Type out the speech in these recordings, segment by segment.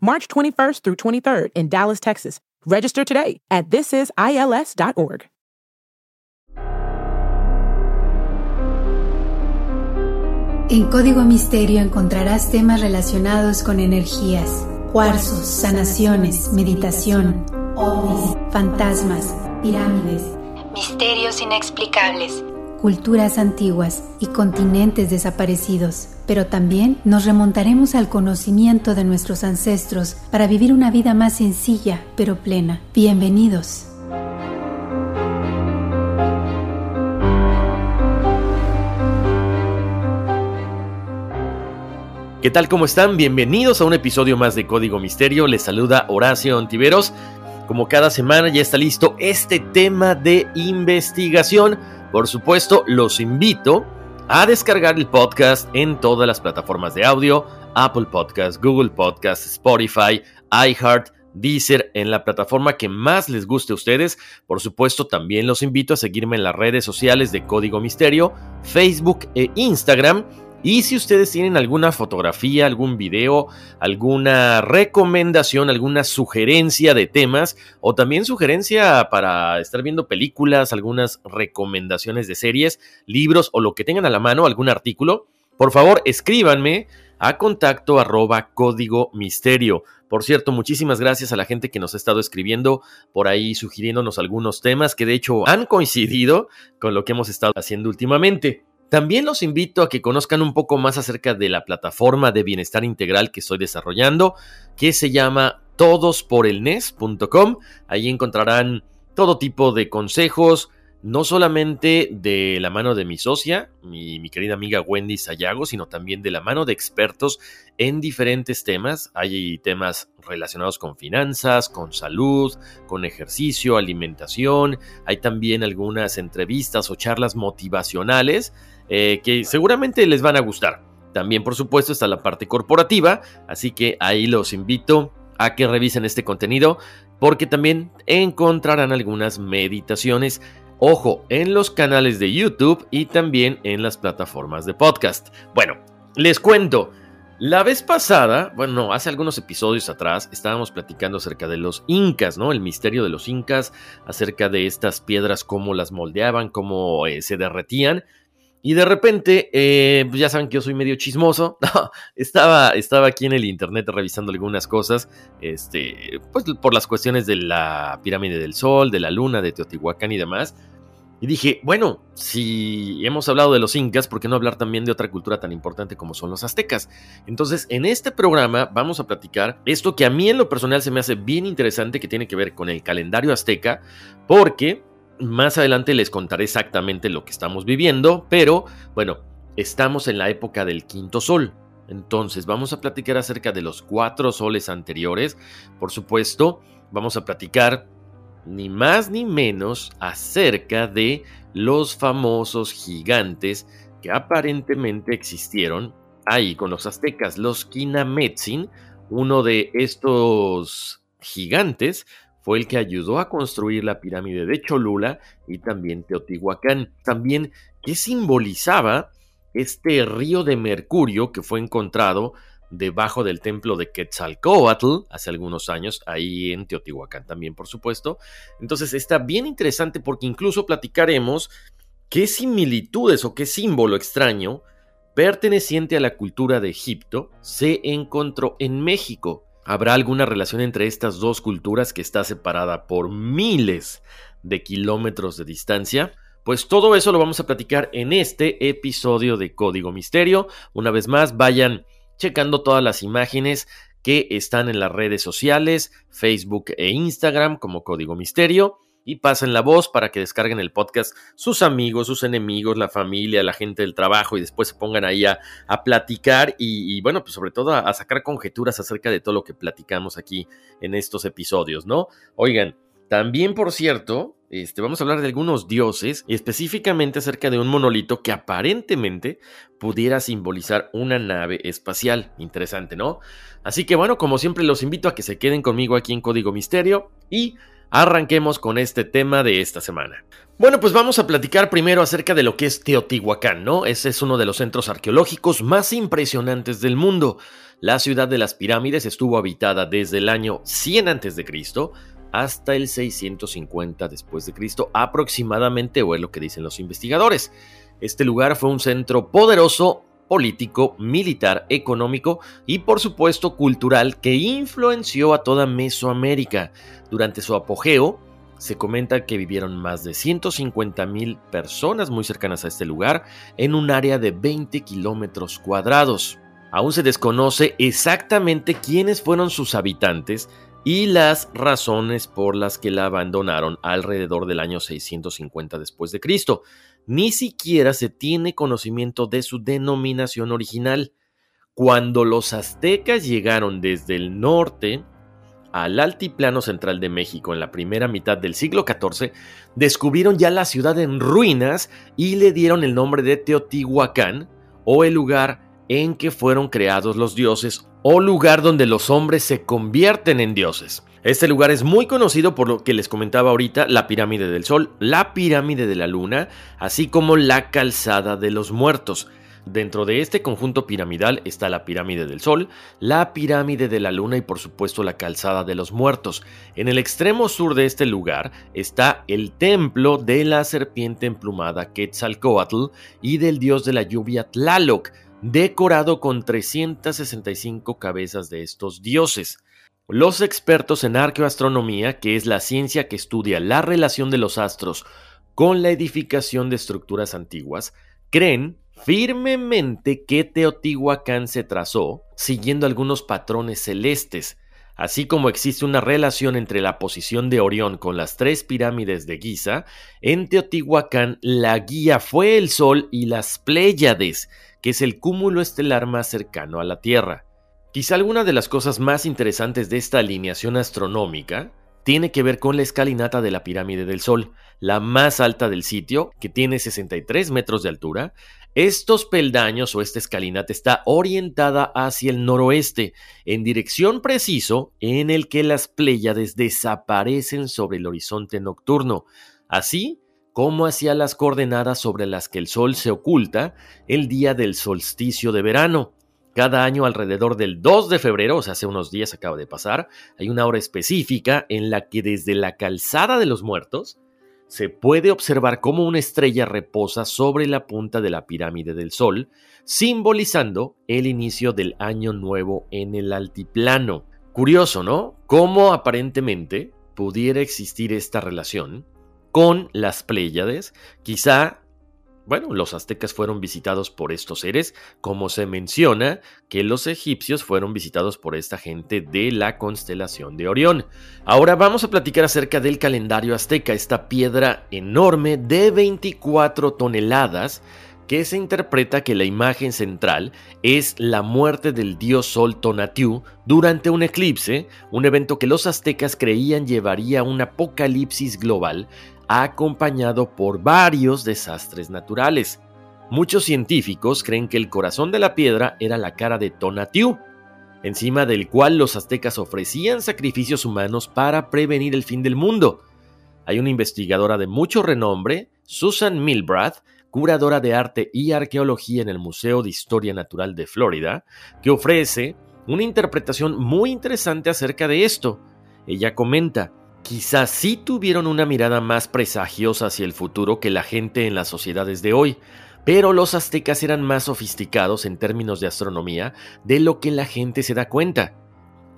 March 21st through 23rd in Dallas, Texas. Register today at thisisils.org. En Código Misterio encontrarás temas relacionados con energías, cuarzos, sanaciones, meditación, ovnis, fantasmas, pirámides, misterios inexplicables, culturas antiguas y continentes desaparecidos. Pero también nos remontaremos al conocimiento de nuestros ancestros para vivir una vida más sencilla pero plena. Bienvenidos. ¿Qué tal? ¿Cómo están? Bienvenidos a un episodio más de Código Misterio. Les saluda Horacio Antiveros. Como cada semana ya está listo este tema de investigación. Por supuesto, los invito a descargar el podcast en todas las plataformas de audio, Apple Podcast, Google Podcast, Spotify, iHeart, Deezer, en la plataforma que más les guste a ustedes. Por supuesto, también los invito a seguirme en las redes sociales de Código Misterio, Facebook e Instagram y si ustedes tienen alguna fotografía, algún video, alguna recomendación, alguna sugerencia de temas o también sugerencia para estar viendo películas, algunas recomendaciones de series, libros o lo que tengan a la mano, algún artículo, por favor escríbanme a contacto arroba código misterio. Por cierto, muchísimas gracias a la gente que nos ha estado escribiendo por ahí sugiriéndonos algunos temas que de hecho han coincidido con lo que hemos estado haciendo últimamente. También los invito a que conozcan un poco más acerca de la plataforma de bienestar integral que estoy desarrollando, que se llama todosporelnes.com. Ahí encontrarán todo tipo de consejos, no solamente de la mano de mi socia, mi, mi, querida amiga Wendy Sayago, sino también de la mano de expertos en diferentes temas. Hay temas relacionados con finanzas, con salud, con ejercicio, alimentación. Hay también algunas entrevistas o charlas motivacionales eh, que seguramente les van a gustar. También, por supuesto, está la parte corporativa, así que ahí los invito a que revisen este contenido porque también encontrarán algunas meditaciones. Ojo, en los canales de YouTube y también en las plataformas de podcast. Bueno, les cuento. La vez pasada, bueno, hace algunos episodios atrás, estábamos platicando acerca de los incas, ¿no? El misterio de los incas, acerca de estas piedras, cómo las moldeaban, cómo eh, se derretían. Y de repente, eh, pues ya saben que yo soy medio chismoso. estaba, estaba aquí en el internet revisando algunas cosas. Este, pues por las cuestiones de la pirámide del sol, de la luna, de Teotihuacán y demás. Y dije, bueno, si hemos hablado de los incas, ¿por qué no hablar también de otra cultura tan importante como son los aztecas? Entonces, en este programa vamos a platicar esto que a mí en lo personal se me hace bien interesante, que tiene que ver con el calendario azteca, porque más adelante les contaré exactamente lo que estamos viviendo, pero bueno, estamos en la época del quinto sol. Entonces vamos a platicar acerca de los cuatro soles anteriores. Por supuesto, vamos a platicar ni más ni menos acerca de los famosos gigantes que aparentemente existieron ahí con los aztecas, los Kinametsin, uno de estos gigantes fue el que ayudó a construir la pirámide de Cholula y también Teotihuacán. También, ¿qué simbolizaba este río de mercurio que fue encontrado debajo del templo de Quetzalcoatl hace algunos años, ahí en Teotihuacán también, por supuesto. Entonces está bien interesante porque incluso platicaremos qué similitudes o qué símbolo extraño perteneciente a la cultura de Egipto se encontró en México. ¿Habrá alguna relación entre estas dos culturas que está separada por miles de kilómetros de distancia? Pues todo eso lo vamos a platicar en este episodio de Código Misterio. Una vez más, vayan checando todas las imágenes que están en las redes sociales, Facebook e Instagram como Código Misterio y pasen la voz para que descarguen el podcast sus amigos, sus enemigos, la familia, la gente del trabajo y después se pongan ahí a, platicar y, bueno, pues sobre todo a, sacar conjeturas acerca de todo lo que platicamos aquí en estos episodios, ¿no? Oigan, también por cierto, este, vamos a hablar de algunos dioses y específicamente acerca de un monolito que aparentemente pudiera simbolizar una nave espacial. Interesante, ¿no? Así que bueno, como siempre los invito a que se queden conmigo aquí en Código Misterio y Arranquemos con este tema de esta semana. Bueno, pues vamos a platicar primero acerca de lo que es Teotihuacán, ¿no? Ese es uno de los centros arqueológicos más impresionantes del mundo. La ciudad de las pirámides estuvo habitada desde el año 100 a.C. hasta el 650 después de Cristo aproximadamente, o es lo que dicen los investigadores. Este lugar fue un centro poderoso político, militar, económico y por supuesto cultural que influenció a toda Mesoamérica. Durante su apogeo, se comenta que vivieron más de 150 mil personas muy cercanas a este lugar en un área de 20 kilómetros cuadrados. Aún se desconoce exactamente quiénes fueron sus habitantes y las razones por las que la abandonaron alrededor del año 650 después de Cristo ni siquiera se tiene conocimiento de su denominación original. Cuando los aztecas llegaron desde el norte al altiplano central de México en la primera mitad del siglo XIV, descubrieron ya la ciudad en ruinas y le dieron el nombre de Teotihuacán, o el lugar en que fueron creados los dioses, o lugar donde los hombres se convierten en dioses. Este lugar es muy conocido por lo que les comentaba ahorita, la pirámide del Sol, la pirámide de la Luna, así como la calzada de los muertos. Dentro de este conjunto piramidal está la pirámide del Sol, la pirámide de la Luna y por supuesto la calzada de los muertos. En el extremo sur de este lugar está el templo de la serpiente emplumada Quetzalcoatl y del dios de la lluvia Tlaloc, decorado con 365 cabezas de estos dioses. Los expertos en arqueoastronomía, que es la ciencia que estudia la relación de los astros con la edificación de estructuras antiguas, creen firmemente que Teotihuacán se trazó siguiendo algunos patrones celestes, así como existe una relación entre la posición de Orión con las tres pirámides de Giza, en Teotihuacán la guía fue el Sol y las Pléyades, que es el cúmulo estelar más cercano a la Tierra. Quizá alguna de las cosas más interesantes de esta alineación astronómica tiene que ver con la escalinata de la pirámide del Sol, la más alta del sitio, que tiene 63 metros de altura. Estos peldaños o esta escalinata está orientada hacia el noroeste, en dirección preciso en el que las Pléyades desaparecen sobre el horizonte nocturno, así como hacia las coordenadas sobre las que el Sol se oculta el día del solsticio de verano. Cada año alrededor del 2 de febrero, o sea, hace unos días acaba de pasar, hay una hora específica en la que desde la calzada de los muertos se puede observar cómo una estrella reposa sobre la punta de la pirámide del Sol, simbolizando el inicio del año nuevo en el altiplano. Curioso, ¿no? Cómo aparentemente pudiera existir esta relación con las Pléyades, quizá bueno, los aztecas fueron visitados por estos seres, como se menciona que los egipcios fueron visitados por esta gente de la constelación de Orión. Ahora vamos a platicar acerca del calendario azteca, esta piedra enorme de 24 toneladas que se interpreta que la imagen central es la muerte del dios Sol Tonatiuh durante un eclipse, un evento que los aztecas creían llevaría a un apocalipsis global acompañado por varios desastres naturales. Muchos científicos creen que el corazón de la piedra era la cara de Tonatiuh, encima del cual los aztecas ofrecían sacrificios humanos para prevenir el fin del mundo. Hay una investigadora de mucho renombre, Susan Milbrath, curadora de arte y arqueología en el Museo de Historia Natural de Florida, que ofrece una interpretación muy interesante acerca de esto. Ella comenta, quizás sí tuvieron una mirada más presagiosa hacia el futuro que la gente en las sociedades de hoy, pero los aztecas eran más sofisticados en términos de astronomía de lo que la gente se da cuenta.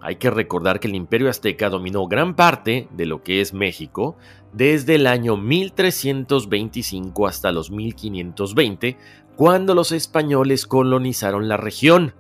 Hay que recordar que el imperio azteca dominó gran parte de lo que es México desde el año 1325 hasta los 1520, cuando los españoles colonizaron la región.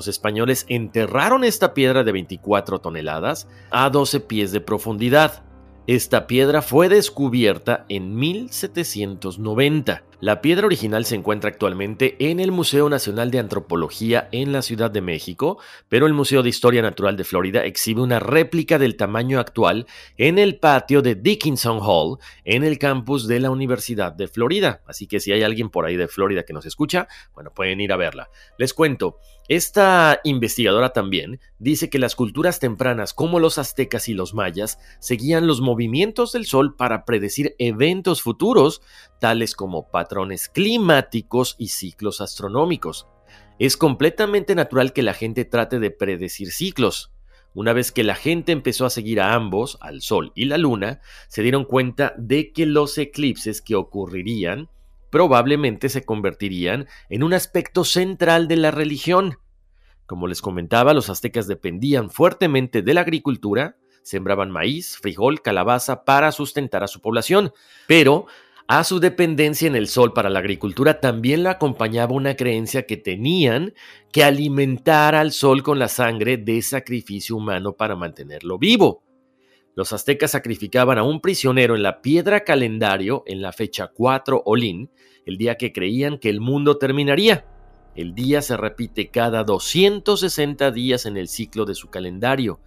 Los españoles enterraron esta piedra de 24 toneladas a 12 pies de profundidad. Esta piedra fue descubierta en 1790. La piedra original se encuentra actualmente en el Museo Nacional de Antropología en la Ciudad de México, pero el Museo de Historia Natural de Florida exhibe una réplica del tamaño actual en el patio de Dickinson Hall en el campus de la Universidad de Florida. Así que si hay alguien por ahí de Florida que nos escucha, bueno, pueden ir a verla. Les cuento, esta investigadora también dice que las culturas tempranas como los aztecas y los mayas seguían los movimientos del sol para predecir eventos futuros, tales como patrones climáticos y ciclos astronómicos. Es completamente natural que la gente trate de predecir ciclos. Una vez que la gente empezó a seguir a ambos, al Sol y la Luna, se dieron cuenta de que los eclipses que ocurrirían probablemente se convertirían en un aspecto central de la religión. Como les comentaba, los aztecas dependían fuertemente de la agricultura, sembraban maíz, frijol, calabaza para sustentar a su población, pero a su dependencia en el sol para la agricultura también lo acompañaba una creencia que tenían que alimentar al sol con la sangre de sacrificio humano para mantenerlo vivo. Los aztecas sacrificaban a un prisionero en la piedra calendario en la fecha 4 Olin, el día que creían que el mundo terminaría. El día se repite cada 260 días en el ciclo de su calendario.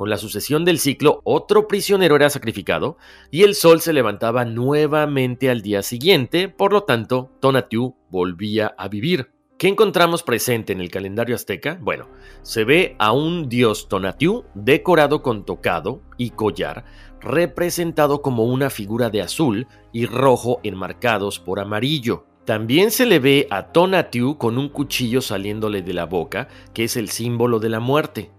Con la sucesión del ciclo, otro prisionero era sacrificado y el sol se levantaba nuevamente al día siguiente, por lo tanto, Tonatiuh volvía a vivir. ¿Qué encontramos presente en el calendario azteca? Bueno, se ve a un dios Tonatiuh decorado con tocado y collar, representado como una figura de azul y rojo enmarcados por amarillo. También se le ve a Tonatiuh con un cuchillo saliéndole de la boca, que es el símbolo de la muerte.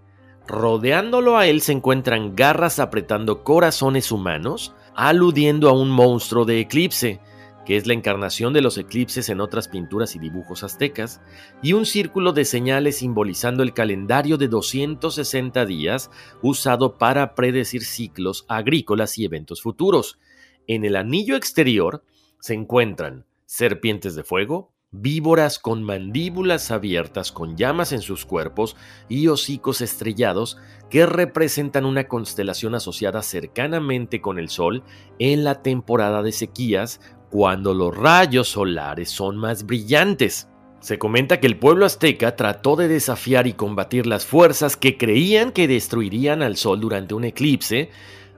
Rodeándolo a él se encuentran garras apretando corazones humanos, aludiendo a un monstruo de eclipse, que es la encarnación de los eclipses en otras pinturas y dibujos aztecas, y un círculo de señales simbolizando el calendario de 260 días usado para predecir ciclos agrícolas y eventos futuros. En el anillo exterior se encuentran serpientes de fuego, víboras con mandíbulas abiertas con llamas en sus cuerpos y hocicos estrellados que representan una constelación asociada cercanamente con el Sol en la temporada de sequías cuando los rayos solares son más brillantes. Se comenta que el pueblo azteca trató de desafiar y combatir las fuerzas que creían que destruirían al sol durante un eclipse,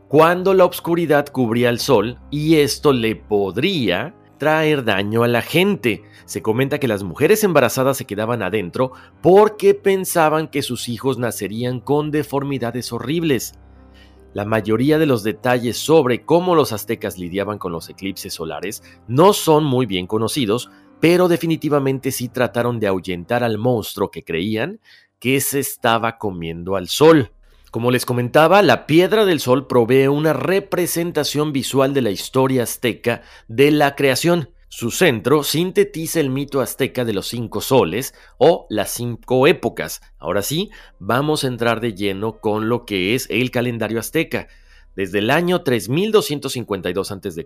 cuando la oscuridad cubría al sol y esto le podría traer daño a la gente. Se comenta que las mujeres embarazadas se quedaban adentro porque pensaban que sus hijos nacerían con deformidades horribles. La mayoría de los detalles sobre cómo los aztecas lidiaban con los eclipses solares no son muy bien conocidos, pero definitivamente sí trataron de ahuyentar al monstruo que creían que se estaba comiendo al sol. Como les comentaba, la piedra del sol provee una representación visual de la historia azteca de la creación. Su centro sintetiza el mito azteca de los cinco soles o las cinco épocas. Ahora sí, vamos a entrar de lleno con lo que es el calendario azteca. Desde el año 3252 a.C.,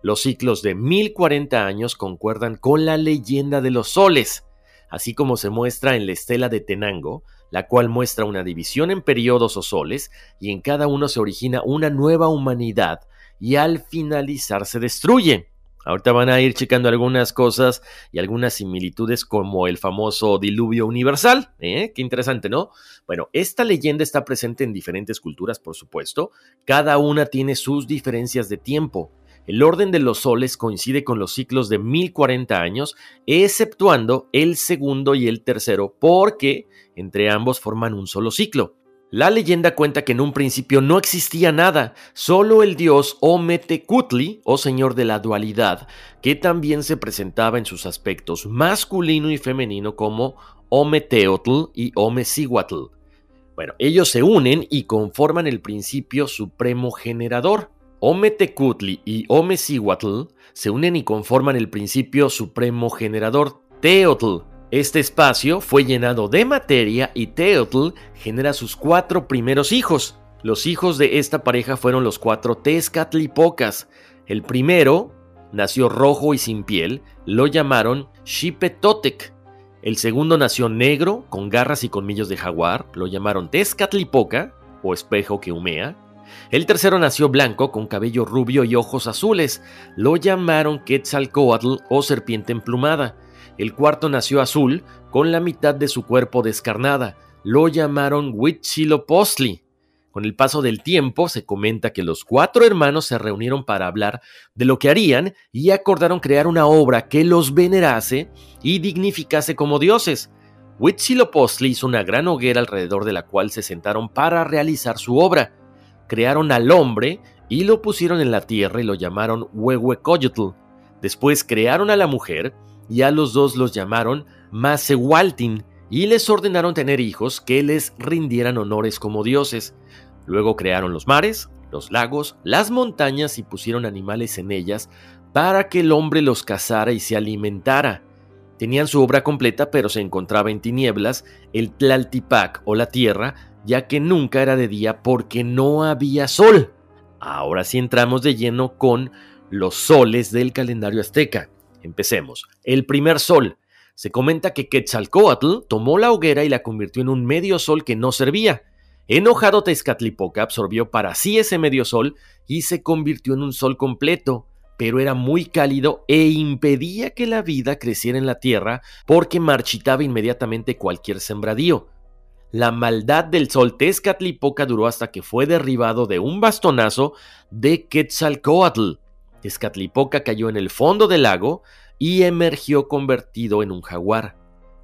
los ciclos de 1040 años concuerdan con la leyenda de los soles, así como se muestra en la estela de Tenango, la cual muestra una división en periodos o soles, y en cada uno se origina una nueva humanidad, y al finalizar se destruye. Ahorita van a ir checando algunas cosas y algunas similitudes como el famoso diluvio universal. ¿eh? Qué interesante, ¿no? Bueno, esta leyenda está presente en diferentes culturas, por supuesto. Cada una tiene sus diferencias de tiempo. El orden de los soles coincide con los ciclos de 1040 años, exceptuando el segundo y el tercero, porque entre ambos forman un solo ciclo. La leyenda cuenta que en un principio no existía nada, solo el dios Ometecutli, o señor de la dualidad, que también se presentaba en sus aspectos masculino y femenino como Ometeotl y Omecihuatl. Bueno, ellos se unen y conforman el principio supremo generador. Ometecutli y Omecihuatl se unen y conforman el principio supremo generador Teotl, Este espacio fue llenado de materia y Teotl genera sus cuatro primeros hijos. Los hijos de esta pareja fueron los cuatro Tezcatlipocas. El primero nació rojo y sin piel, lo llamaron Xipetotec. El segundo nació negro, con garras y colmillos de jaguar, lo llamaron Tezcatlipoca, o espejo que humea. El tercero nació blanco, con cabello rubio y ojos azules, lo llamaron Quetzalcoatl o serpiente emplumada. El cuarto nació azul, con la mitad de su cuerpo descarnada, lo llamaron Huitzilopochtli. Con el paso del tiempo se comenta que los cuatro hermanos se reunieron para hablar de lo que harían y acordaron crear una obra que los venerase y dignificase como dioses. Huitzilopochtli hizo una gran hoguera alrededor de la cual se sentaron para realizar su obra. Crearon al hombre y lo pusieron en la tierra y lo llamaron Huehuecoyotl. Después crearon a la mujer y a los dos los llamaron Masewaltin y les ordenaron tener hijos que les rindieran honores como dioses. Luego crearon los mares, los lagos, las montañas y pusieron animales en ellas para que el hombre los cazara y se alimentara. Tenían su obra completa, pero se encontraba en tinieblas el Tlaltipac o la tierra, ya que nunca era de día porque no había sol. Ahora sí entramos de lleno con los soles del calendario azteca. Empecemos. El primer sol. Se comenta que Quetzalcoatl tomó la hoguera y la convirtió en un medio sol que no servía. Enojado Tezcatlipoca absorbió para sí ese medio sol y se convirtió en un sol completo, pero era muy cálido e impedía que la vida creciera en la tierra porque marchitaba inmediatamente cualquier sembradío. La maldad del sol Tezcatlipoca duró hasta que fue derribado de un bastonazo de Quetzalcoatl. Tezcatlipoca cayó en el fondo del lago y emergió convertido en un jaguar,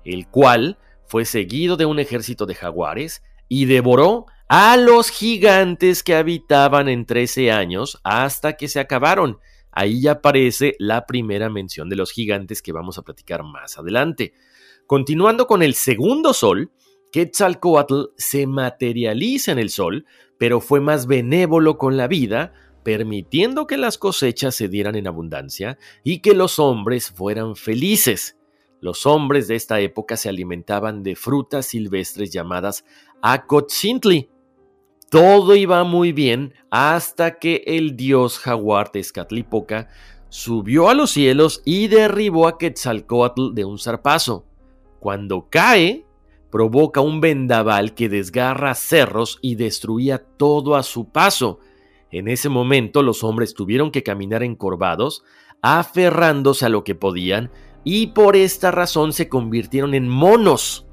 el cual fue seguido de un ejército de jaguares y devoró a los gigantes que habitaban en 13 años hasta que se acabaron. Ahí ya aparece la primera mención de los gigantes que vamos a platicar más adelante. Continuando con el segundo sol, Quetzalcoatl se materializa en el sol, pero fue más benévolo con la vida, permitiendo que las cosechas se dieran en abundancia y que los hombres fueran felices. Los hombres de esta época se alimentaban de frutas silvestres llamadas Acotzintli. Todo iba muy bien hasta que el dios jaguar Tezcatlipoca subió a los cielos y derribó a Quetzalcoatl de un zarpazo. Cuando cae, provoca un vendaval que desgarra cerros y destruía todo a su paso. En ese momento los hombres tuvieron que caminar encorvados, aferrándose a lo que podían, y por esta razón se convirtieron en monos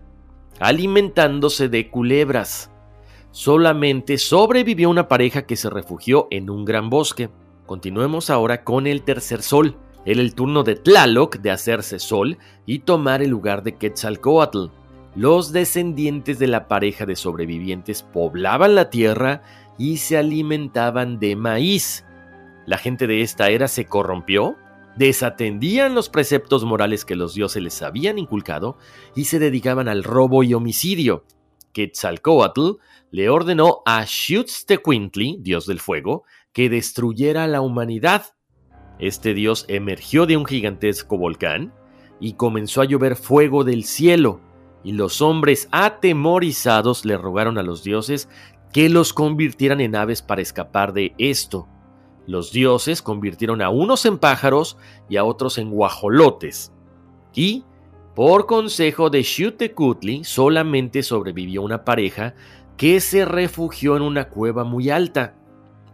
alimentándose de culebras. Solamente sobrevivió una pareja que se refugió en un gran bosque. Continuemos ahora con el tercer sol. Era el turno de Tlaloc de hacerse sol y tomar el lugar de Quetzalcoatl. Los descendientes de la pareja de sobrevivientes poblaban la tierra y se alimentaban de maíz. La gente de esta era se corrompió desatendían los preceptos morales que los dioses les habían inculcado y se dedicaban al robo y homicidio. Quetzalcoatl le ordenó a Xutztecuintli, dios del fuego, que destruyera la humanidad. Este dios emergió de un gigantesco volcán y comenzó a llover fuego del cielo, y los hombres atemorizados le rogaron a los dioses que los convirtieran en aves para escapar de esto. Los dioses convirtieron a unos en pájaros y a otros en guajolotes. Y, por consejo de Xutecutli, solamente sobrevivió una pareja que se refugió en una cueva muy alta.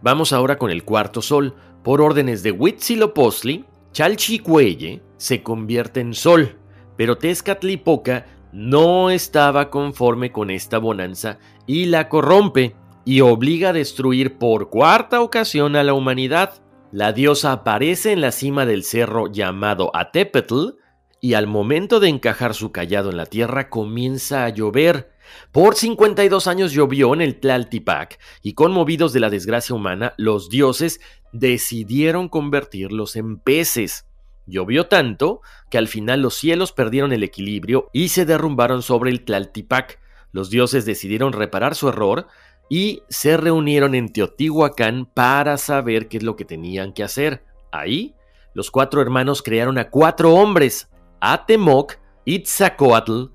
Vamos ahora con el cuarto sol. Por órdenes de Huitzilopochtli, Chalchicuelle se convierte en sol, pero Tezcatlipoca no estaba conforme con esta bonanza y la corrompe y obliga a destruir por cuarta ocasión a la humanidad. La diosa aparece en la cima del cerro llamado Atepetl y al momento de encajar su callado en la tierra comienza a llover. Por 52 años llovió en el Tlaltipac y conmovidos de la desgracia humana, los dioses decidieron convertirlos en peces. Llovió tanto que al final los cielos perdieron el equilibrio y se derrumbaron sobre el Tlaltipac. Los dioses decidieron reparar su error y se reunieron en Teotihuacán para saber qué es lo que tenían que hacer. Ahí, los cuatro hermanos crearon a cuatro hombres, Atemoc, Itzacoatl,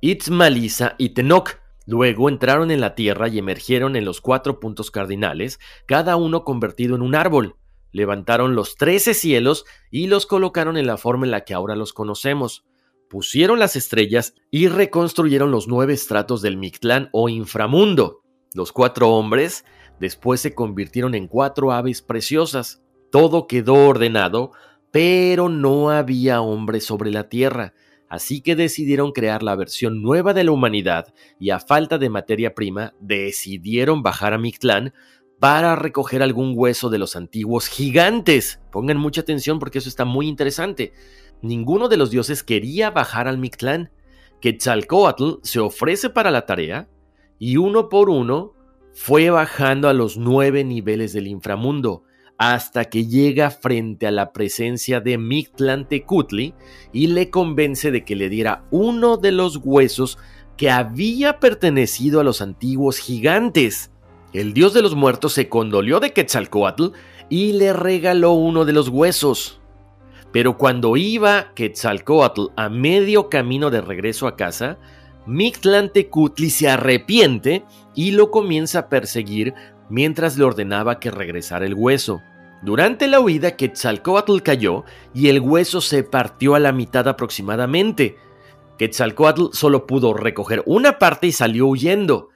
Itzmalisa y Tenoch. Luego entraron en la tierra y emergieron en los cuatro puntos cardinales, cada uno convertido en un árbol. Levantaron los trece cielos y los colocaron en la forma en la que ahora los conocemos. Pusieron las estrellas y reconstruyeron los nueve estratos del Mictlán o inframundo. Los cuatro hombres después se convirtieron en cuatro aves preciosas. Todo quedó ordenado, pero no había hombre sobre la tierra así que decidieron crear la versión nueva de la humanidad y a falta de materia prima decidieron bajar a Mictlán para recoger algún hueso de los antiguos gigantes. Pongan mucha atención porque eso está muy interesante. Ninguno de los dioses quería bajar al Mictlán. Quetzalcoatl se ofrece para la tarea y uno por uno fue bajando a los nueve niveles del inframundo, hasta que llega frente a la presencia de Mictlantecutli y le convence de que le diera uno de los huesos que había pertenecido a los antiguos gigantes. El dios de los muertos se condolió de Quetzalcoatl y le regaló uno de los huesos. Pero cuando iba Quetzalcoatl a medio camino de regreso a casa, Mictlantecutli se arrepiente y lo comienza a perseguir mientras le ordenaba que regresara el hueso. Durante la huida, Quetzalcoatl cayó y el hueso se partió a la mitad aproximadamente. Quetzalcoatl solo pudo recoger una parte y salió huyendo.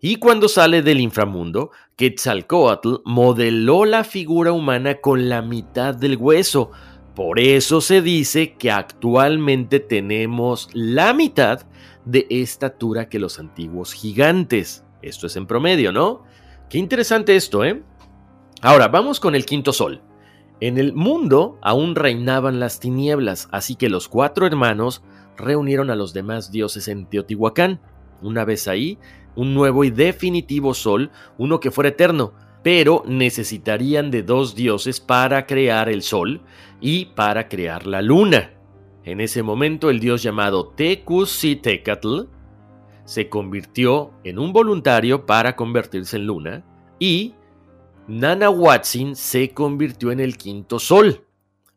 Y cuando sale del inframundo, Quetzalcoatl modeló la figura humana con la mitad del hueso. Por eso se dice que actualmente tenemos la mitad de estatura que los antiguos gigantes. Esto es en promedio, ¿no? Qué interesante esto, ¿eh? Ahora, vamos con el quinto sol. En el mundo aún reinaban las tinieblas, así que los cuatro hermanos reunieron a los demás dioses en Teotihuacán. Una vez ahí, un nuevo y definitivo sol, uno que fuera eterno, pero necesitarían de dos dioses para crear el sol y para crear la luna. En ese momento el dios llamado Tecusitecatl se convirtió en un voluntario para convertirse en luna y Nana Watson se convirtió en el quinto sol.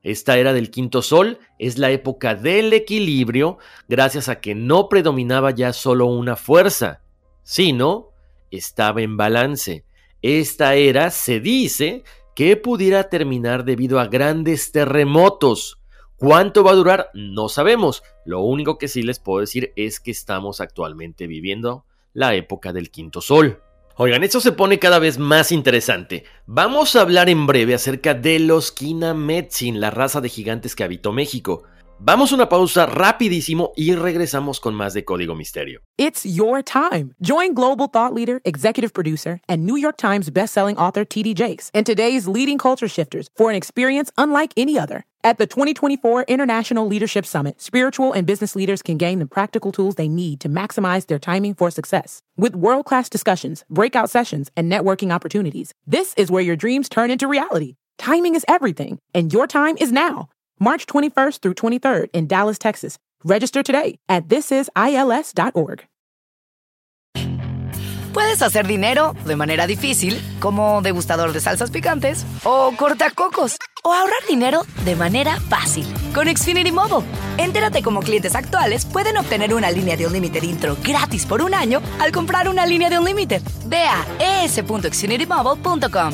Esta era del quinto sol es la época del equilibrio gracias a que no predominaba ya solo una fuerza, sino estaba en balance. Esta era se dice que pudiera terminar debido a grandes terremotos. ¿Cuánto va a durar? No sabemos. Lo único que sí les puedo decir es que estamos actualmente viviendo la época del quinto sol. Oigan, esto se pone cada vez más interesante. Vamos a hablar en breve acerca de los Kinametsin, la raza de gigantes que habitó México. Vamos a una pausa rapidísimo y regresamos con más de Código Misterio. It's your time. Join global thought leader, executive producer, and New York Times bestselling author TD Jakes and today's leading culture shifters for an experience unlike any other. At the 2024 International Leadership Summit, spiritual and business leaders can gain the practical tools they need to maximize their timing for success. With world class discussions, breakout sessions, and networking opportunities, this is where your dreams turn into reality. Timing is everything, and your time is now. March 21st through 23rd in Dallas, Texas. Register today at thisisils.org. Puedes hacer dinero de manera difícil, como degustador de salsas picantes, o cortacocos, o ahorrar dinero de manera fácil con Xfinity Mobile. Entérate cómo clientes actuales pueden obtener una línea de Unlimited intro gratis por un año al comprar una línea de Unlimited. Ve a es.xfinitymobile.com.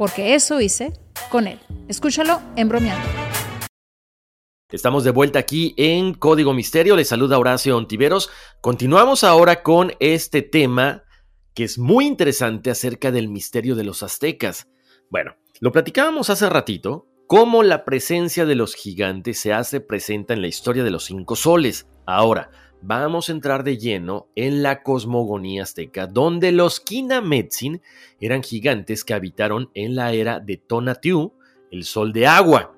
porque eso hice con él. Escúchalo en bromeando. Estamos de vuelta aquí en Código Misterio. Les saluda Horacio Ontiveros. Continuamos ahora con este tema que es muy interesante acerca del misterio de los aztecas. Bueno, lo platicábamos hace ratito, cómo la presencia de los gigantes se hace presente en la historia de los cinco soles. Ahora, vamos a entrar de lleno en la cosmogonía azteca, donde los Kinametsin eran gigantes que habitaron en la era de Tonatiuh, el sol de agua.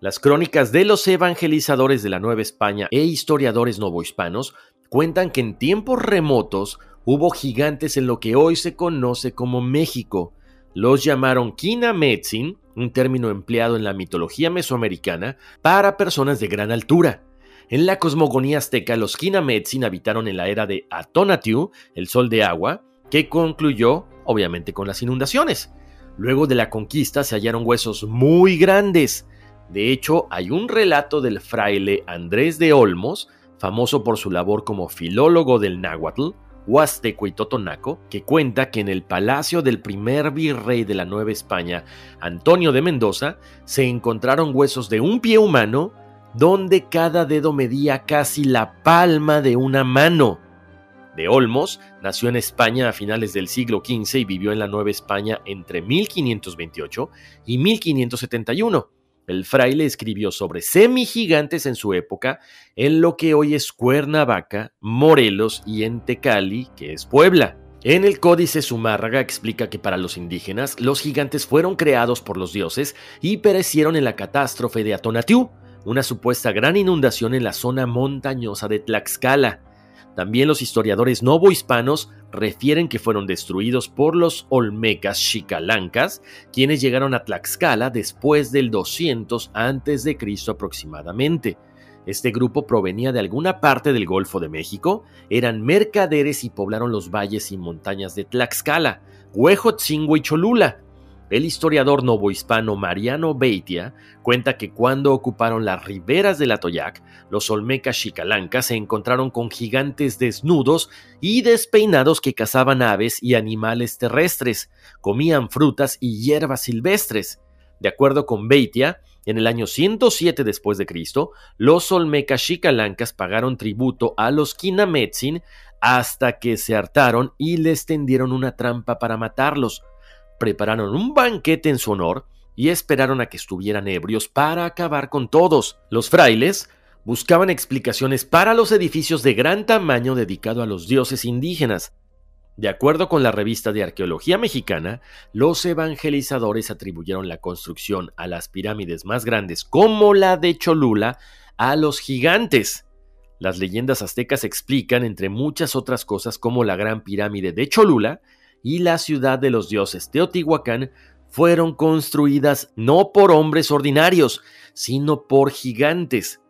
Las crónicas de los evangelizadores de la Nueva España e historiadores novohispanos cuentan que en tiempos remotos hubo gigantes en lo que hoy se conoce como México. Los llamaron Kinametsin, un término empleado en la mitología mesoamericana para personas de gran altura. En la cosmogonía azteca, los Kinametsin habitaron en la era de Atonatiuh, el sol de agua, que concluyó, obviamente, con las inundaciones. Luego de la conquista se hallaron huesos muy grandes. De hecho, hay un relato del fraile Andrés de Olmos, famoso por su labor como filólogo del náhuatl, huasteco y totonaco, que cuenta que en el palacio del primer virrey de la Nueva España, Antonio de Mendoza, se encontraron huesos de un pie humano donde cada dedo medía casi la palma de una mano. De Olmos nació en España a finales del siglo XV y vivió en la Nueva España entre 1528 y 1571. El fraile escribió sobre semigigantes en su época en lo que hoy es Cuernavaca, Morelos y en Tecali, que es Puebla. En el Códice Zumárraga explica que para los indígenas los gigantes fueron creados por los dioses y perecieron en la catástrofe de Atonatiuh, una supuesta gran inundación en la zona montañosa de Tlaxcala. También los historiadores novohispanos refieren que fueron destruidos por los olmecas xicalancas, quienes llegaron a Tlaxcala después del 200 a.C. aproximadamente. Este grupo provenía de alguna parte del Golfo de México, eran mercaderes y poblaron los valles y montañas de Tlaxcala, Huejotzingo y Cholula, el historiador novohispano Mariano Beitia cuenta que cuando ocuparon las riberas del Atoyac, los olmecas chicalancas se encontraron con gigantes desnudos y despeinados que cazaban aves y animales terrestres, comían frutas y hierbas silvestres. De acuerdo con Beitia, en el año 107 después de Cristo, los olmecas chicalancas pagaron tributo a los Kinametsin hasta que se hartaron y les tendieron una trampa para matarlos prepararon un banquete en su honor y esperaron a que estuvieran ebrios para acabar con todos. Los frailes buscaban explicaciones para los edificios de gran tamaño dedicado a los dioses indígenas. De acuerdo con la revista de arqueología mexicana, los evangelizadores atribuyeron la construcción a las pirámides más grandes, como la de Cholula, a los gigantes. Las leyendas aztecas explican, entre muchas otras cosas, como la gran pirámide de Cholula y la ciudad de los dioses Teotihuacán fueron construidas no por hombres ordinarios, sino por gigantes.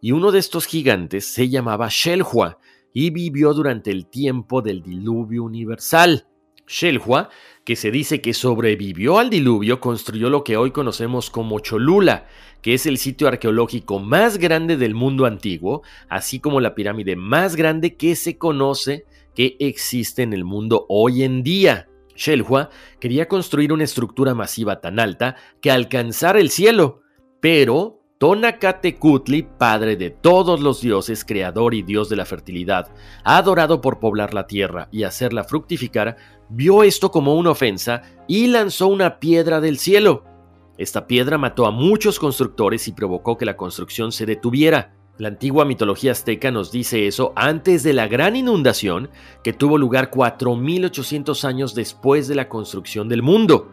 Y uno de estos gigantes se llamaba Shelhua y vivió durante el tiempo del diluvio universal. Shelhua, que se dice que sobrevivió al diluvio, construyó lo que hoy conocemos como Cholula, que es el sitio arqueológico más grande del mundo antiguo, así como la pirámide más grande que se conoce que existe en el mundo hoy en día. Shelhua quería construir una estructura masiva tan alta que alcanzara el cielo, pero Tonacatecutli, padre de todos los dioses, creador y dios de la fertilidad, adorado por poblar la tierra y hacerla fructificar, vio esto como una ofensa y lanzó una piedra del cielo. Esta piedra mató a muchos constructores y provocó que la construcción se detuviera. La antigua mitología azteca nos dice eso antes de la gran inundación que tuvo lugar 4800 años después de la construcción del mundo.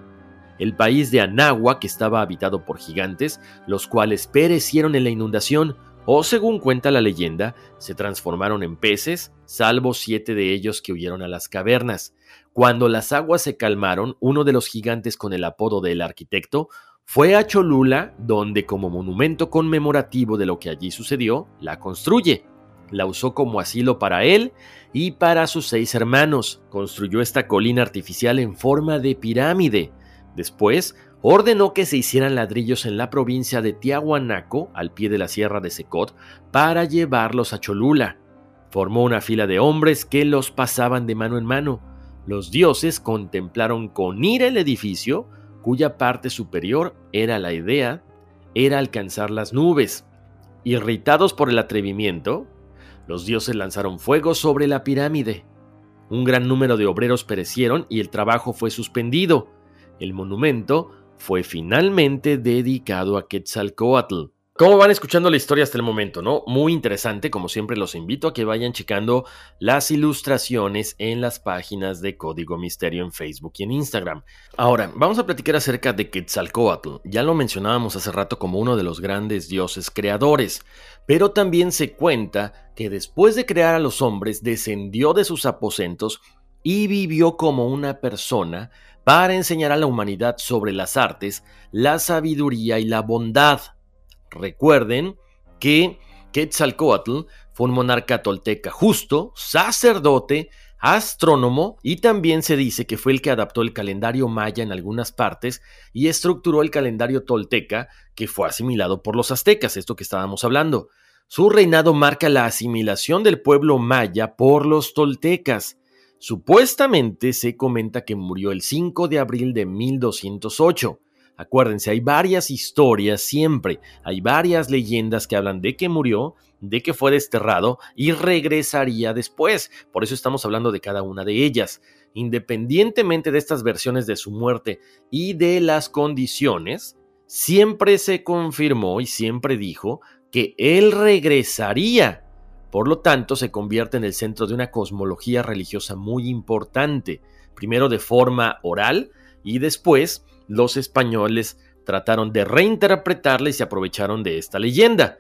El país de Anagua, que estaba habitado por gigantes, los cuales perecieron en la inundación, o según cuenta la leyenda, se transformaron en peces, salvo siete de ellos que huyeron a las cavernas. Cuando las aguas se calmaron, uno de los gigantes con el apodo del arquitecto fue a Cholula, donde como monumento conmemorativo de lo que allí sucedió, la construye. La usó como asilo para él y para sus seis hermanos. Construyó esta colina artificial en forma de pirámide. Después, ordenó que se hicieran ladrillos en la provincia de Tiahuanaco, al pie de la sierra de Secot, para llevarlos a Cholula. Formó una fila de hombres que los pasaban de mano en mano. Los dioses contemplaron con ira el edificio, cuya parte superior era la idea, era alcanzar las nubes. Irritados por el atrevimiento, los dioses lanzaron fuego sobre la pirámide. Un gran número de obreros perecieron y el trabajo fue suspendido. El monumento fue finalmente dedicado a Quetzalcoatl. ¿Cómo van escuchando la historia hasta el momento, no? Muy interesante, como siempre los invito a que vayan checando las ilustraciones en las páginas de Código Misterio en Facebook y en Instagram. Ahora, vamos a platicar acerca de Quetzalcoatl. Ya lo mencionábamos hace rato como uno de los grandes dioses creadores, pero también se cuenta que después de crear a los hombres descendió de sus aposentos y vivió como una persona para enseñar a la humanidad sobre las artes, la sabiduría y la bondad. Recuerden que Quetzalcoatl fue un monarca tolteca justo, sacerdote, astrónomo y también se dice que fue el que adaptó el calendario maya en algunas partes y estructuró el calendario tolteca que fue asimilado por los aztecas, esto que estábamos hablando. Su reinado marca la asimilación del pueblo maya por los toltecas. Supuestamente se comenta que murió el 5 de abril de 1208. Acuérdense, hay varias historias siempre, hay varias leyendas que hablan de que murió, de que fue desterrado y regresaría después. Por eso estamos hablando de cada una de ellas. Independientemente de estas versiones de su muerte y de las condiciones, siempre se confirmó y siempre dijo que él regresaría. Por lo tanto, se convierte en el centro de una cosmología religiosa muy importante, primero de forma oral y después los españoles trataron de reinterpretarla y se aprovecharon de esta leyenda.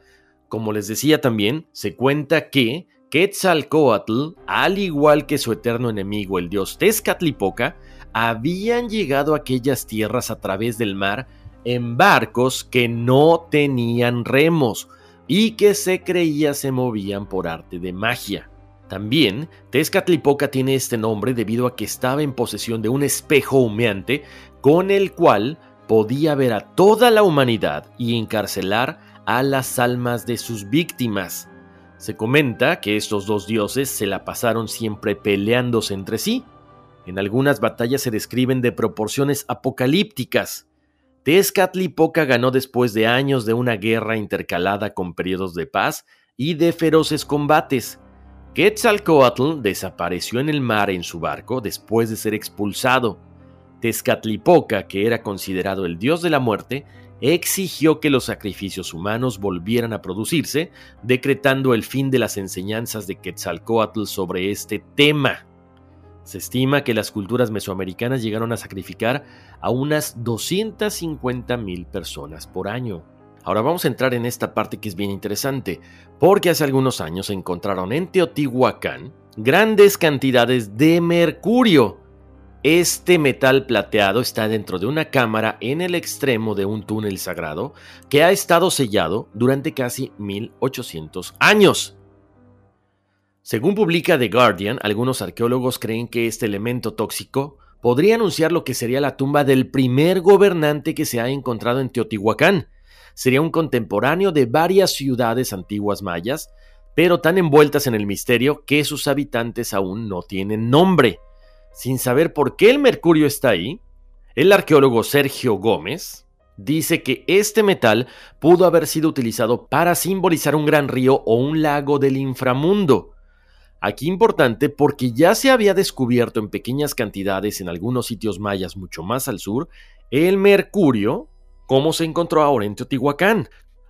Como les decía también, se cuenta que Quetzalcoatl, al igual que su eterno enemigo, el dios Tezcatlipoca, habían llegado a aquellas tierras a través del mar en barcos que no tenían remos y que se creía se movían por arte de magia. También, Tezcatlipoca tiene este nombre debido a que estaba en posesión de un espejo humeante con el cual podía ver a toda la humanidad y encarcelar a las almas de sus víctimas. Se comenta que estos dos dioses se la pasaron siempre peleándose entre sí. En algunas batallas se describen de proporciones apocalípticas. Tezcatlipoca ganó después de años de una guerra intercalada con periodos de paz y de feroces combates. Quetzalcoatl desapareció en el mar en su barco después de ser expulsado. Tezcatlipoca, que era considerado el dios de la muerte, exigió que los sacrificios humanos volvieran a producirse, decretando el fin de las enseñanzas de Quetzalcoatl sobre este tema. Se estima que las culturas mesoamericanas llegaron a sacrificar a unas 250.000 personas por año. Ahora vamos a entrar en esta parte que es bien interesante, porque hace algunos años se encontraron en Teotihuacán grandes cantidades de mercurio, este metal plateado está dentro de una cámara en el extremo de un túnel sagrado que ha estado sellado durante casi 1800 años. Según publica The Guardian, algunos arqueólogos creen que este elemento tóxico podría anunciar lo que sería la tumba del primer gobernante que se ha encontrado en Teotihuacán. Sería un contemporáneo de varias ciudades antiguas mayas, pero tan envueltas en el misterio que sus habitantes aún no tienen nombre sin saber por qué el mercurio está ahí, el arqueólogo Sergio Gómez dice que este metal pudo haber sido utilizado para simbolizar un gran río o un lago del inframundo. Aquí importante porque ya se había descubierto en pequeñas cantidades en algunos sitios mayas mucho más al sur el mercurio, como se encontró ahora en Teotihuacán.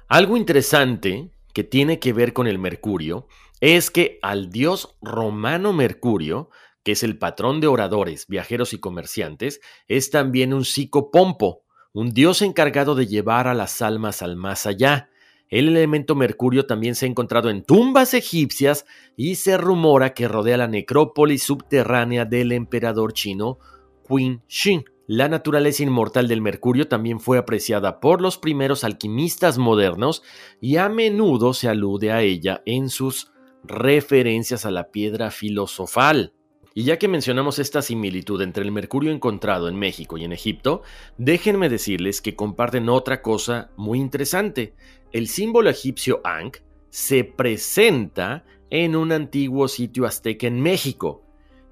Algo interesante que tiene que ver con el mercurio es que al dios romano Mercurio que es el patrón de oradores, viajeros y comerciantes, es también un psicopompo, un dios encargado de llevar a las almas al más allá. El elemento mercurio también se ha encontrado en tumbas egipcias y se rumora que rodea la necrópolis subterránea del emperador chino Qin Shi. La naturaleza inmortal del mercurio también fue apreciada por los primeros alquimistas modernos y a menudo se alude a ella en sus referencias a la piedra filosofal. Y ya que mencionamos esta similitud entre el mercurio encontrado en México y en Egipto, déjenme decirles que comparten otra cosa muy interesante. El símbolo egipcio Ankh se presenta en un antiguo sitio azteca en México.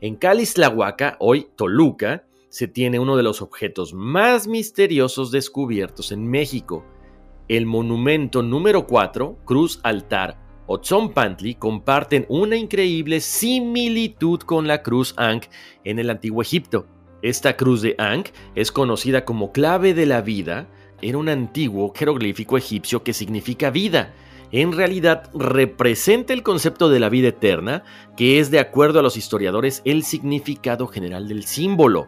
En Calixtlahuaca, hoy Toluca, se tiene uno de los objetos más misteriosos descubiertos en México. El monumento número 4, Cruz Altar o Tzompantli, comparten una increíble similitud con la cruz Ankh en el antiguo Egipto. Esta cruz de Ankh es conocida como clave de la vida, era un antiguo jeroglífico egipcio que significa vida. En realidad representa el concepto de la vida eterna, que es de acuerdo a los historiadores el significado general del símbolo.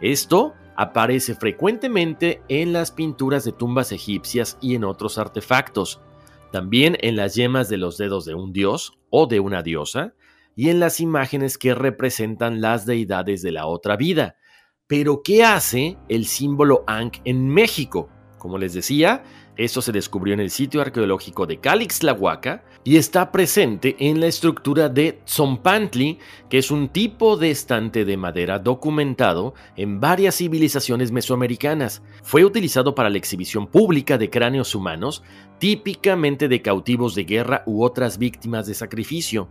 Esto aparece frecuentemente en las pinturas de tumbas egipcias y en otros artefactos, también en las yemas de los dedos de un dios o de una diosa, y en las imágenes que representan las deidades de la otra vida. Pero, ¿qué hace el símbolo Ankh en México? Como les decía, esto se descubrió en el sitio arqueológico de Calixtlahuaca y está presente en la estructura de Tzompantli, que es un tipo de estante de madera documentado en varias civilizaciones mesoamericanas. Fue utilizado para la exhibición pública de cráneos humanos, típicamente de cautivos de guerra u otras víctimas de sacrificio.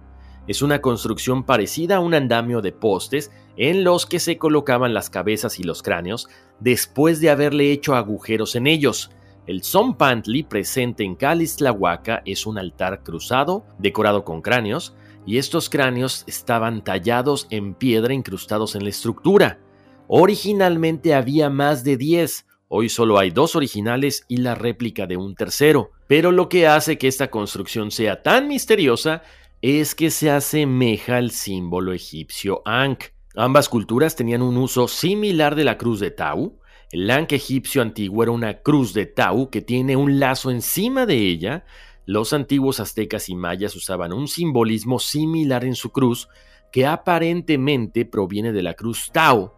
Es una construcción parecida a un andamio de postes en los que se colocaban las cabezas y los cráneos después de haberle hecho agujeros en ellos. El Zompantli presente en Calixtlahuaca es un altar cruzado decorado con cráneos, y estos cráneos estaban tallados en piedra incrustados en la estructura. Originalmente había más de 10, hoy solo hay dos originales y la réplica de un tercero, pero lo que hace que esta construcción sea tan misteriosa es que se asemeja al símbolo egipcio Ankh. Ambas culturas tenían un uso similar de la cruz de Tau, el Ankh egipcio antiguo era una cruz de Tau que tiene un lazo encima de ella. Los antiguos aztecas y mayas usaban un simbolismo similar en su cruz que aparentemente proviene de la cruz Tau,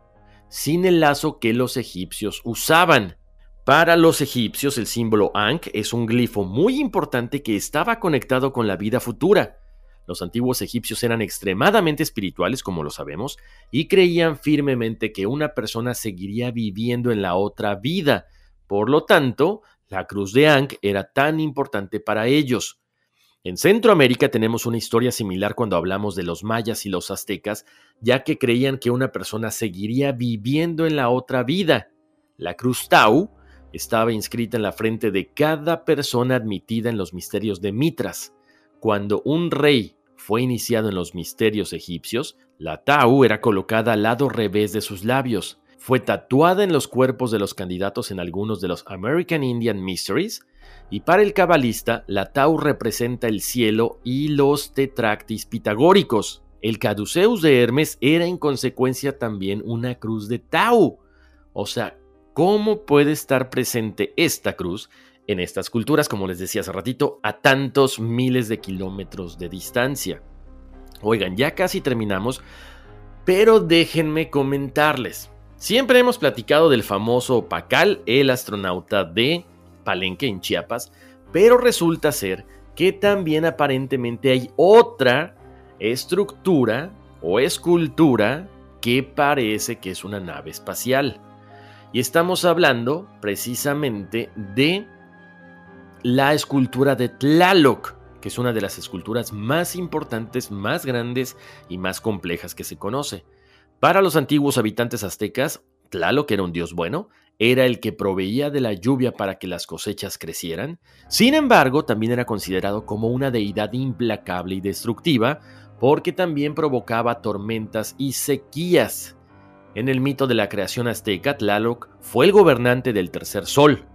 sin el lazo que los egipcios usaban. Para los egipcios el símbolo Ankh es un glifo muy importante que estaba conectado con la vida futura. Los antiguos egipcios eran extremadamente espirituales, como lo sabemos, y creían firmemente que una persona seguiría viviendo en la otra vida. Por lo tanto, la cruz de Ankh era tan importante para ellos. En Centroamérica tenemos una historia similar cuando hablamos de los mayas y los aztecas, ya que creían que una persona seguiría viviendo en la otra vida. La cruz Tau estaba inscrita en la frente de cada persona admitida en los misterios de Mitras. Cuando un rey fue iniciado en los misterios egipcios, la Tau era colocada al lado revés de sus labios. Fue tatuada en los cuerpos de los candidatos en algunos de los American Indian Mysteries, y para el cabalista, la Tau representa el cielo y los tetractis pitagóricos. El caduceus de Hermes era en consecuencia también una cruz de Tau. O sea, ¿cómo puede estar presente esta cruz en estas culturas, como les decía hace ratito, a tantos miles de kilómetros de distancia. Oigan, ya casi terminamos, pero déjenme comentarles. Siempre hemos platicado del famoso Pacal, el astronauta de Palenque en Chiapas, pero resulta ser que también aparentemente hay otra estructura o escultura que parece que es una nave espacial. Y estamos hablando precisamente de la escultura de Tlaloc, que es una de las esculturas más importantes, más grandes y más complejas que se conoce. Para los antiguos habitantes aztecas, Tlaloc era un dios bueno, era el que proveía de la lluvia para que las cosechas crecieran, sin embargo también era considerado como una deidad implacable y destructiva, porque también provocaba tormentas y sequías. En el mito de la creación azteca, Tlaloc fue el gobernante del tercer sol,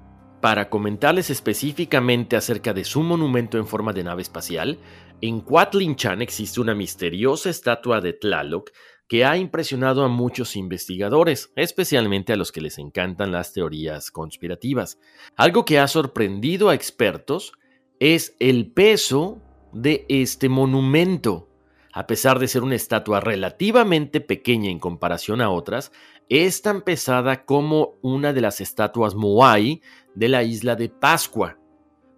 para comentarles específicamente acerca de su monumento en forma de nave espacial, en Cuatlinchan existe una misteriosa estatua de Tlaloc que ha impresionado a muchos investigadores, especialmente a los que les encantan las teorías conspirativas. Algo que ha sorprendido a expertos es el peso de este monumento. A pesar de ser una estatua relativamente pequeña en comparación a otras, es tan pesada como una de las estatuas Moai de la isla de Pascua.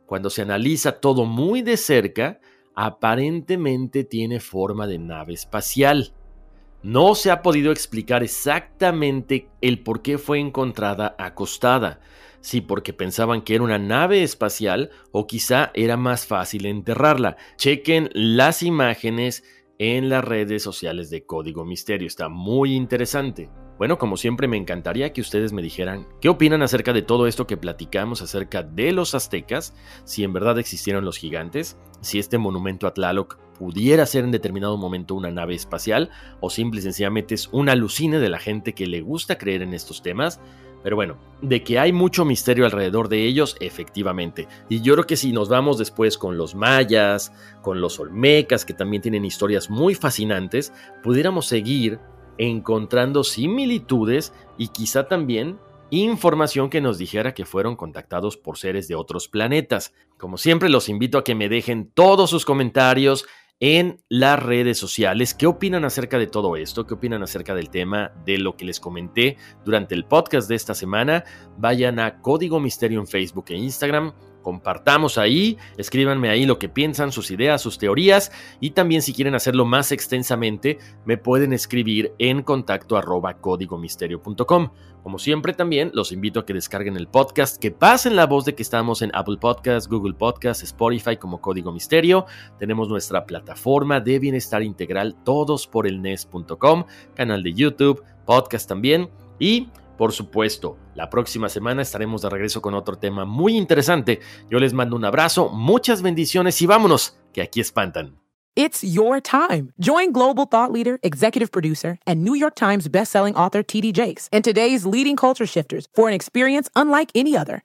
Cuando se analiza todo muy de cerca, aparentemente tiene forma de nave espacial. No se ha podido explicar exactamente el por qué fue encontrada acostada. si porque pensaban que era una nave espacial o quizá era más fácil enterrarla. Chequen las imágenes en las redes sociales de Código Misterio, está muy interesante. Bueno, como siempre me encantaría que ustedes me dijeran qué opinan acerca de todo esto que platicamos acerca de los aztecas, si en verdad existieron los gigantes, si este monumento a Tlaloc pudiera ser en determinado momento una nave espacial o simple y sencillamente es una alucine de la gente que le gusta creer en estos temas. Pero bueno, de que hay mucho misterio alrededor de ellos, efectivamente. Y yo creo que si nos vamos después con los mayas, con los olmecas, que también tienen historias muy fascinantes, pudiéramos seguir encontrando similitudes y quizá también información que nos dijera que fueron contactados por seres de otros planetas. Como siempre, los invito a que me dejen todos sus comentarios en las redes sociales. ¿Qué opinan acerca de todo esto? ¿Qué opinan acerca del tema de lo que les comenté durante el podcast de esta semana? Vayan a Código Misterio en Facebook e Instagram compartamos ahí, escríbanme ahí lo que piensan, sus ideas, sus teorías y también si quieren hacerlo más extensamente me pueden escribir en contacto arroba códigomisterio.com. Como siempre también los invito a que descarguen el podcast, que pasen la voz de que estamos en Apple Podcasts, Google Podcasts, Spotify como Código Misterio. Tenemos nuestra plataforma de bienestar integral todos por el nes.com, canal de YouTube, podcast también y por supuesto, la próxima semana estaremos de regreso con otro tema muy interesante. Yo les mando un abrazo, muchas bendiciones y vámonos, que aquí espantan. It's your time. Join global thought leader, executive producer, and New York Times bestselling author TD Jakes and today's leading culture shifters for an experience unlike any other.